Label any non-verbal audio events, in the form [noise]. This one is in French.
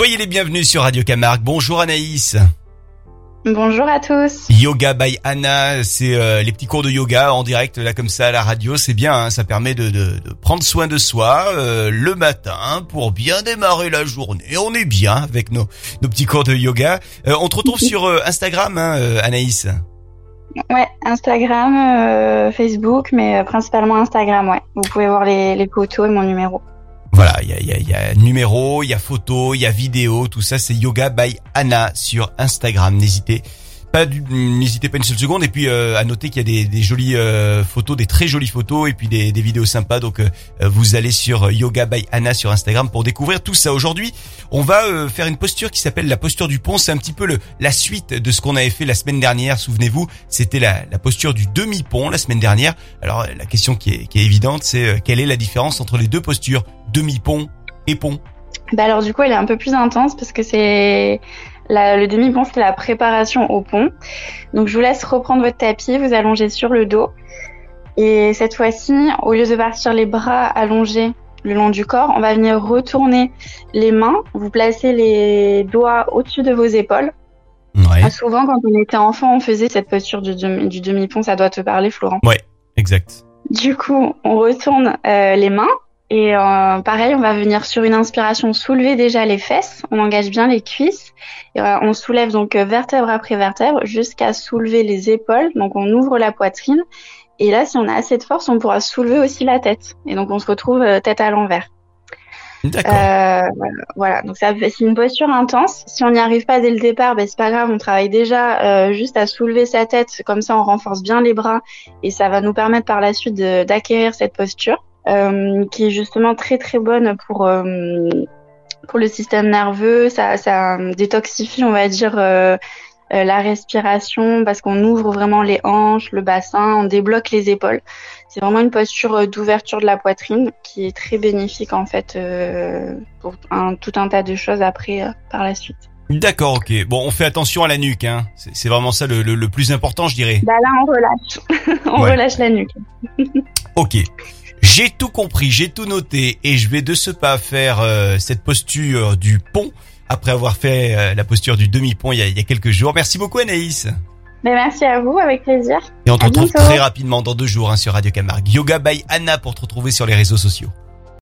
Soyez les bienvenus sur Radio Camargue. Bonjour Anaïs. Bonjour à tous. Yoga by Anna, c'est euh, les petits cours de yoga en direct là comme ça à la radio, c'est bien, hein, ça permet de, de, de, prendre soin de soi euh, le matin pour bien démarrer la journée. On est bien avec nos, nos petits cours de yoga. Euh, on te retrouve sur Instagram, hein, Anaïs. Ouais, Instagram, Facebook, mais principalement Instagram, ouais. Vous pouvez voir les, les photos et mon numéro. Voilà, il y a, y, a, y a numéro, il y a photo, il y a vidéo, tout ça c'est Yoga by Anna sur Instagram. N'hésitez pas n'hésitez pas une seule seconde et puis euh, à noter qu'il y a des, des jolies euh, photos, des très jolies photos et puis des, des vidéos sympas. Donc euh, vous allez sur Yoga by Anna sur Instagram pour découvrir tout ça. Aujourd'hui, on va faire une posture qui s'appelle la posture du pont. C'est un petit peu le, la suite de ce qu'on avait fait la semaine dernière. Souvenez-vous, c'était la, la, posture du demi-pont la semaine dernière. Alors la question qui est, qui est évidente, c'est quelle est la différence entre les deux postures, demi-pont et pont bah alors du coup, elle est un peu plus intense parce que c'est le demi-pont, c'est la préparation au pont. Donc je vous laisse reprendre votre tapis, vous allongez sur le dos. Et cette fois-ci, au lieu de partir les bras allongés le long du corps, on va venir retourner les mains. Vous placez les doigts au-dessus de vos épaules. Ouais. Ah, souvent, quand on était enfant, on faisait cette posture du, demi-pont. Ça doit te parler, Florent. Ouais, exact. Du coup, on retourne euh, les mains et euh, pareil, on va venir sur une inspiration soulever déjà les fesses, on engage bien les cuisses, et, euh, on soulève donc euh, vertèbre après vertèbre jusqu'à soulever les épaules, donc on ouvre la poitrine, et là si on a assez de force, on pourra soulever aussi la tête, et donc on se retrouve tête à l'envers. D'accord. voilà, donc c'est une posture intense. Si on n'y arrive pas dès le départ, ben c'est pas grave, on travaille déjà juste à soulever sa tête, comme ça on renforce bien les bras. Et ça va nous permettre par la suite d'acquérir cette posture. Euh, qui est justement très très bonne pour euh, pour le système nerveux. Ça, ça détoxifie, on va dire, euh, la respiration parce qu'on ouvre vraiment les hanches, le bassin, on débloque les épaules. C'est vraiment une posture d'ouverture de la poitrine qui est très bénéfique en fait pour un, tout un tas de choses après par la suite. D'accord, ok. Bon, on fait attention à la nuque, hein. C'est vraiment ça le, le, plus important, je dirais. Bah là, on relâche. [laughs] on relâche la nuque. ok. J'ai tout compris, j'ai tout noté et je vais de ce pas faire euh, cette posture du pont après avoir fait euh, la posture du demi-pont il, y a quelques jours. Merci beaucoup Anaïs. Mais merci à vous, avec plaisir. Et on te retrouve très rapidement dans deux jours hein, sur Radio Camargue. Yoga by Anna pour te retrouver sur les réseaux sociaux.